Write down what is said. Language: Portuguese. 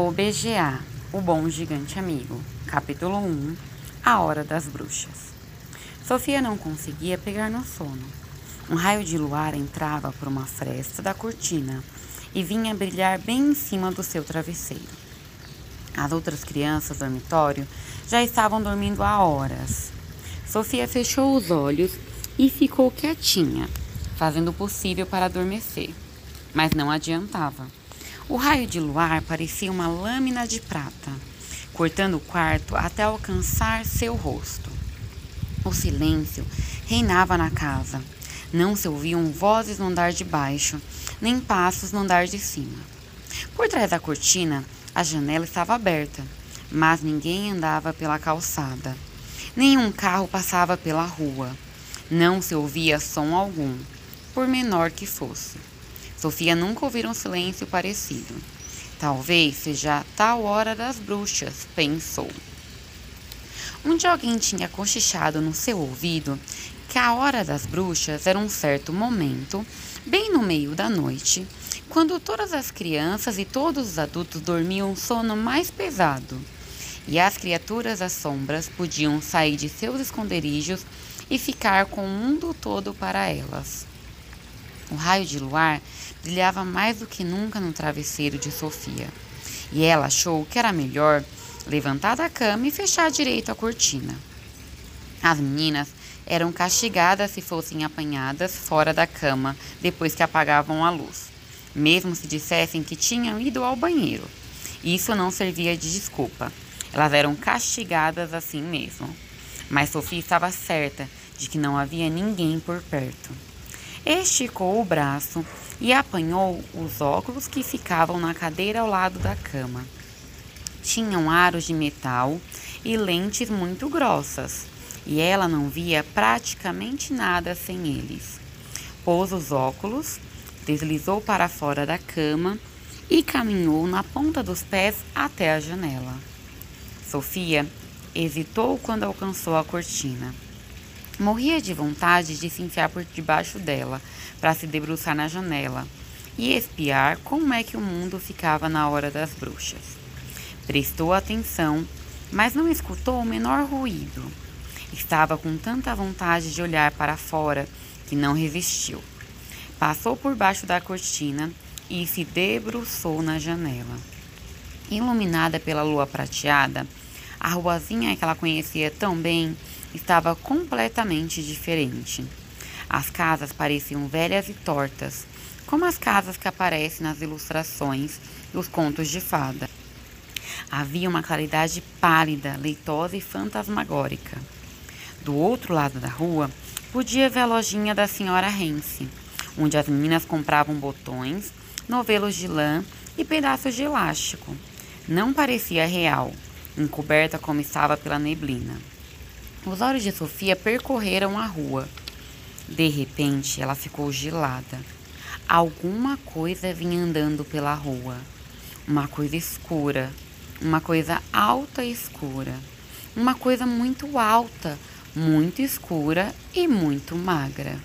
O BGA, o Bom Gigante Amigo, capítulo 1 A Hora das Bruxas. Sofia não conseguia pegar no sono. Um raio de luar entrava por uma fresta da cortina e vinha brilhar bem em cima do seu travesseiro. As outras crianças do dormitório já estavam dormindo há horas. Sofia fechou os olhos e ficou quietinha, fazendo o possível para adormecer. Mas não adiantava. O raio de luar parecia uma lâmina de prata, cortando o quarto até alcançar seu rosto. O silêncio reinava na casa. Não se ouviam vozes no andar de baixo, nem passos no andar de cima. Por trás da cortina, a janela estava aberta, mas ninguém andava pela calçada. Nenhum carro passava pela rua. Não se ouvia som algum, por menor que fosse. Sofia nunca ouvira um silêncio parecido. Talvez seja a tal hora das bruxas, pensou. Um dia alguém tinha cochichado no seu ouvido que a hora das bruxas era um certo momento, bem no meio da noite, quando todas as crianças e todos os adultos dormiam um sono mais pesado. E as criaturas das sombras podiam sair de seus esconderijos e ficar com o mundo todo para elas. O raio de luar brilhava mais do que nunca no travesseiro de Sofia, e ela achou que era melhor levantar da cama e fechar direito a cortina. As meninas eram castigadas se fossem apanhadas fora da cama depois que apagavam a luz, mesmo se dissessem que tinham ido ao banheiro. Isso não servia de desculpa. Elas eram castigadas assim mesmo. Mas Sofia estava certa de que não havia ninguém por perto. Esticou o braço e apanhou os óculos que ficavam na cadeira ao lado da cama. Tinham aros de metal e lentes muito grossas, e ela não via praticamente nada sem eles. Pôs os óculos, deslizou para fora da cama e caminhou na ponta dos pés até a janela. Sofia hesitou quando alcançou a cortina. Morria de vontade de se enfiar por debaixo dela, para se debruçar na janela e espiar como é que o mundo ficava na hora das bruxas. Prestou atenção, mas não escutou o menor ruído. Estava com tanta vontade de olhar para fora que não resistiu. Passou por baixo da cortina e se debruçou na janela. Iluminada pela lua prateada, a ruazinha que ela conhecia tão bem estava completamente diferente. As casas pareciam velhas e tortas, como as casas que aparecem nas ilustrações dos contos de fada. Havia uma claridade pálida, leitosa e fantasmagórica. Do outro lado da rua, podia ver a lojinha da senhora Hence, onde as meninas compravam botões, novelos de lã e pedaços de elástico. Não parecia real, encoberta como estava pela neblina. Os olhos de Sofia percorreram a rua. De repente, ela ficou gelada. Alguma coisa vinha andando pela rua. Uma coisa escura, uma coisa alta e escura. Uma coisa muito alta, muito escura e muito magra.